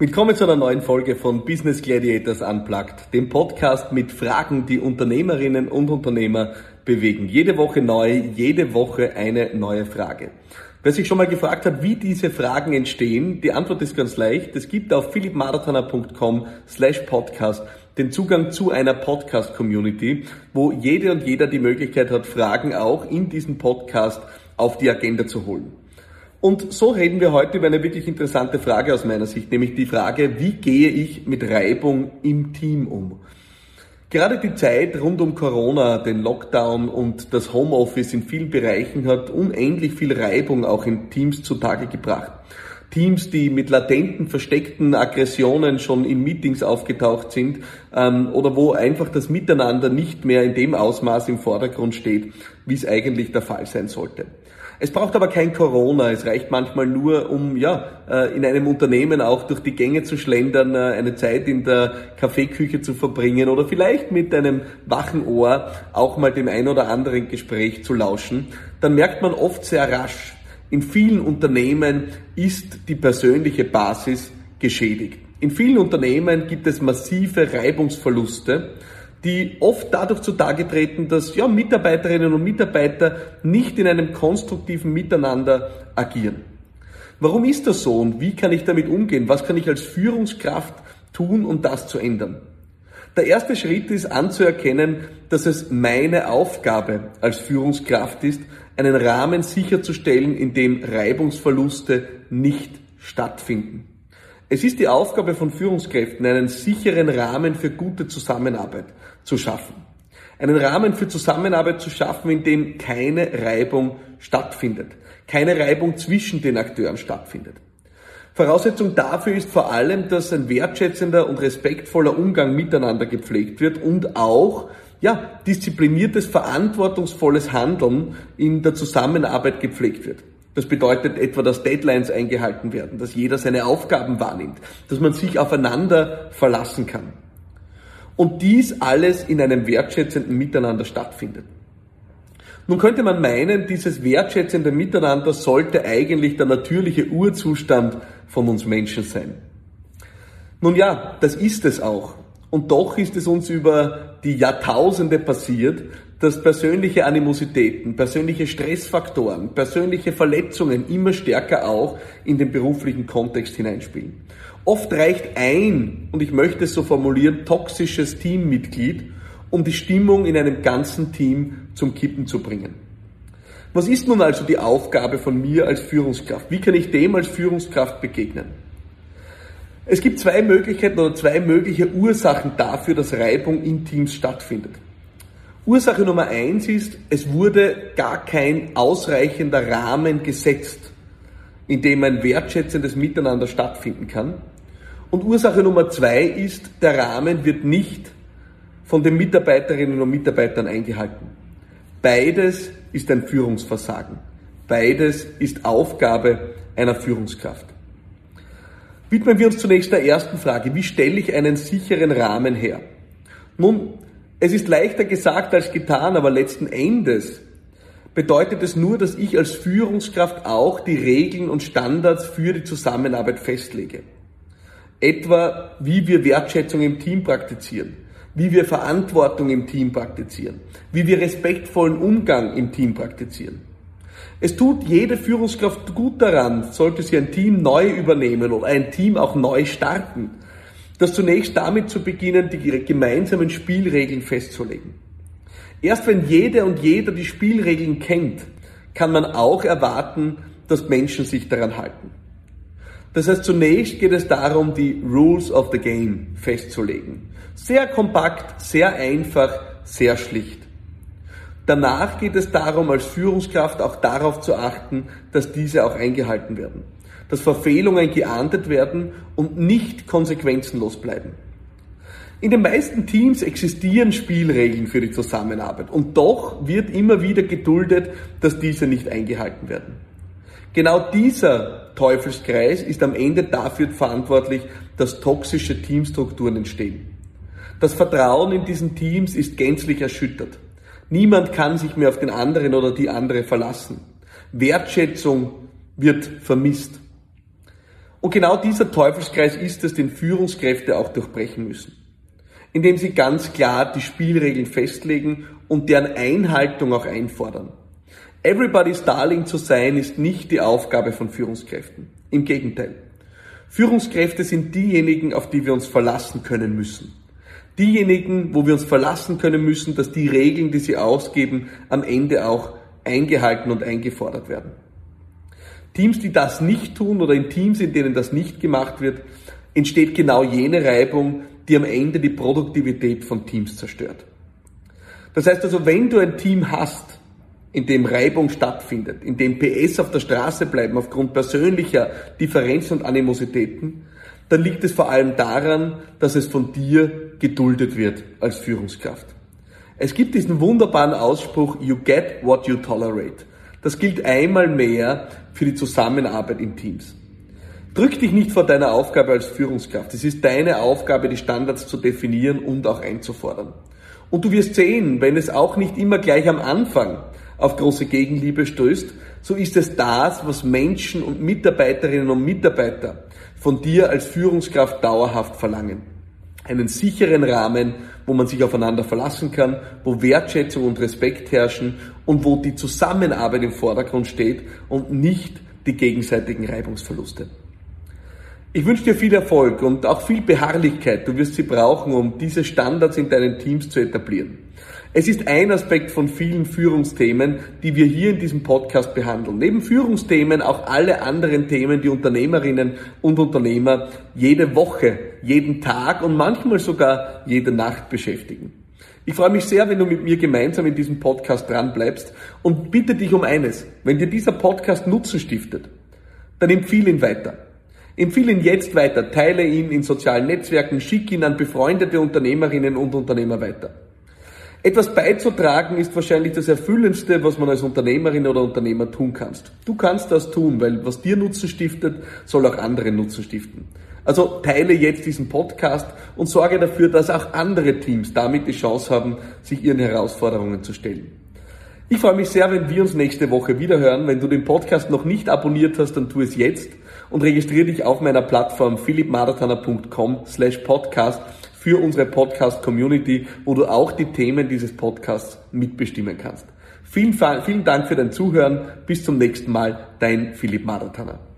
Willkommen zu einer neuen Folge von Business Gladiators Unplugged, dem Podcast mit Fragen, die Unternehmerinnen und Unternehmer bewegen. Jede Woche neu, jede Woche eine neue Frage. Wer sich schon mal gefragt hat, wie diese Fragen entstehen, die Antwort ist ganz leicht. Es gibt auf philippmarathoner.com slash podcast den Zugang zu einer Podcast-Community, wo jede und jeder die Möglichkeit hat, Fragen auch in diesem Podcast auf die Agenda zu holen. Und so reden wir heute über eine wirklich interessante Frage aus meiner Sicht, nämlich die Frage, wie gehe ich mit Reibung im Team um? Gerade die Zeit rund um Corona, den Lockdown und das Homeoffice in vielen Bereichen hat unendlich viel Reibung auch in Teams zutage gebracht. Teams, die mit latenten, versteckten Aggressionen schon in Meetings aufgetaucht sind ähm, oder wo einfach das Miteinander nicht mehr in dem Ausmaß im Vordergrund steht, wie es eigentlich der Fall sein sollte. Es braucht aber kein Corona. Es reicht manchmal nur, um ja äh, in einem Unternehmen auch durch die Gänge zu schlendern, äh, eine Zeit in der Kaffeeküche zu verbringen oder vielleicht mit einem wachen Ohr auch mal dem ein oder anderen Gespräch zu lauschen. Dann merkt man oft sehr rasch, in vielen Unternehmen ist die persönliche Basis geschädigt. In vielen Unternehmen gibt es massive Reibungsverluste die oft dadurch zutage treten, dass ja, Mitarbeiterinnen und Mitarbeiter nicht in einem konstruktiven Miteinander agieren. Warum ist das so und wie kann ich damit umgehen? Was kann ich als Führungskraft tun, um das zu ändern? Der erste Schritt ist anzuerkennen, dass es meine Aufgabe als Führungskraft ist, einen Rahmen sicherzustellen, in dem Reibungsverluste nicht stattfinden. Es ist die Aufgabe von Führungskräften, einen sicheren Rahmen für gute Zusammenarbeit zu schaffen. Einen Rahmen für Zusammenarbeit zu schaffen, in dem keine Reibung stattfindet. Keine Reibung zwischen den Akteuren stattfindet. Voraussetzung dafür ist vor allem, dass ein wertschätzender und respektvoller Umgang miteinander gepflegt wird und auch ja, diszipliniertes, verantwortungsvolles Handeln in der Zusammenarbeit gepflegt wird. Das bedeutet etwa, dass Deadlines eingehalten werden, dass jeder seine Aufgaben wahrnimmt, dass man sich aufeinander verlassen kann. Und dies alles in einem wertschätzenden Miteinander stattfindet. Nun könnte man meinen, dieses wertschätzende Miteinander sollte eigentlich der natürliche Urzustand von uns Menschen sein. Nun ja, das ist es auch. Und doch ist es uns über die Jahrtausende passiert, dass persönliche Animositäten, persönliche Stressfaktoren, persönliche Verletzungen immer stärker auch in den beruflichen Kontext hineinspielen. Oft reicht ein, und ich möchte es so formulieren, toxisches Teammitglied, um die Stimmung in einem ganzen Team zum Kippen zu bringen. Was ist nun also die Aufgabe von mir als Führungskraft? Wie kann ich dem als Führungskraft begegnen? Es gibt zwei Möglichkeiten oder zwei mögliche Ursachen dafür, dass Reibung in Teams stattfindet. Ursache Nummer eins ist, es wurde gar kein ausreichender Rahmen gesetzt, in dem ein wertschätzendes Miteinander stattfinden kann. Und Ursache Nummer zwei ist, der Rahmen wird nicht von den Mitarbeiterinnen und Mitarbeitern eingehalten. Beides ist ein Führungsversagen. Beides ist Aufgabe einer Führungskraft. Widmen wir uns zunächst der ersten Frage. Wie stelle ich einen sicheren Rahmen her? Nun, es ist leichter gesagt als getan, aber letzten Endes bedeutet es nur, dass ich als Führungskraft auch die Regeln und Standards für die Zusammenarbeit festlege. Etwa, wie wir Wertschätzung im Team praktizieren, wie wir Verantwortung im Team praktizieren, wie wir respektvollen Umgang im Team praktizieren. Es tut jede Führungskraft gut daran, sollte sie ein Team neu übernehmen oder ein Team auch neu starten, das zunächst damit zu beginnen, die gemeinsamen Spielregeln festzulegen. Erst wenn jede und jeder die Spielregeln kennt, kann man auch erwarten, dass Menschen sich daran halten. Das heißt, zunächst geht es darum, die Rules of the Game festzulegen. Sehr kompakt, sehr einfach, sehr schlicht. Danach geht es darum, als Führungskraft auch darauf zu achten, dass diese auch eingehalten werden dass Verfehlungen geahndet werden und nicht konsequenzenlos bleiben. In den meisten Teams existieren Spielregeln für die Zusammenarbeit und doch wird immer wieder geduldet, dass diese nicht eingehalten werden. Genau dieser Teufelskreis ist am Ende dafür verantwortlich, dass toxische Teamstrukturen entstehen. Das Vertrauen in diesen Teams ist gänzlich erschüttert. Niemand kann sich mehr auf den anderen oder die andere verlassen. Wertschätzung wird vermisst. Und genau dieser Teufelskreis ist es, den Führungskräfte auch durchbrechen müssen. Indem sie ganz klar die Spielregeln festlegen und deren Einhaltung auch einfordern. Everybody's Darling zu sein ist nicht die Aufgabe von Führungskräften. Im Gegenteil. Führungskräfte sind diejenigen, auf die wir uns verlassen können müssen. Diejenigen, wo wir uns verlassen können müssen, dass die Regeln, die sie ausgeben, am Ende auch eingehalten und eingefordert werden. Teams, die das nicht tun oder in Teams, in denen das nicht gemacht wird, entsteht genau jene Reibung, die am Ende die Produktivität von Teams zerstört. Das heißt also, wenn du ein Team hast, in dem Reibung stattfindet, in dem PS auf der Straße bleiben aufgrund persönlicher Differenzen und Animositäten, dann liegt es vor allem daran, dass es von dir geduldet wird als Führungskraft. Es gibt diesen wunderbaren Ausspruch, you get what you tolerate. Das gilt einmal mehr für die Zusammenarbeit in Teams. Drück dich nicht vor deiner Aufgabe als Führungskraft. Es ist deine Aufgabe, die Standards zu definieren und auch einzufordern. Und du wirst sehen, wenn es auch nicht immer gleich am Anfang auf große Gegenliebe stößt, so ist es das, was Menschen und Mitarbeiterinnen und Mitarbeiter von dir als Führungskraft dauerhaft verlangen. Einen sicheren Rahmen, wo man sich aufeinander verlassen kann, wo Wertschätzung und Respekt herrschen und wo die Zusammenarbeit im Vordergrund steht und nicht die gegenseitigen Reibungsverluste. Ich wünsche dir viel Erfolg und auch viel Beharrlichkeit. Du wirst sie brauchen, um diese Standards in deinen Teams zu etablieren. Es ist ein Aspekt von vielen Führungsthemen, die wir hier in diesem Podcast behandeln. Neben Führungsthemen auch alle anderen Themen, die Unternehmerinnen und Unternehmer jede Woche, jeden Tag und manchmal sogar jede Nacht beschäftigen. Ich freue mich sehr, wenn du mit mir gemeinsam in diesem Podcast dran bleibst und bitte dich um eines. Wenn dir dieser Podcast Nutzen stiftet, dann empfehle ihn weiter. Empfehle ihn jetzt weiter, teile ihn in sozialen Netzwerken, schick ihn an befreundete Unternehmerinnen und Unternehmer weiter. Etwas beizutragen ist wahrscheinlich das Erfüllendste, was man als Unternehmerin oder Unternehmer tun kannst. Du kannst das tun, weil was dir Nutzen stiftet, soll auch anderen Nutzen stiften. Also teile jetzt diesen Podcast und sorge dafür, dass auch andere Teams damit die Chance haben, sich ihren Herausforderungen zu stellen. Ich freue mich sehr, wenn wir uns nächste Woche wieder hören. Wenn du den Podcast noch nicht abonniert hast, dann tu es jetzt und registriere dich auf meiner Plattform philippmarathoner.com slash podcast für unsere Podcast-Community, wo du auch die Themen dieses Podcasts mitbestimmen kannst. Vielen, vielen Dank für dein Zuhören. Bis zum nächsten Mal. Dein Philipp Marathoner.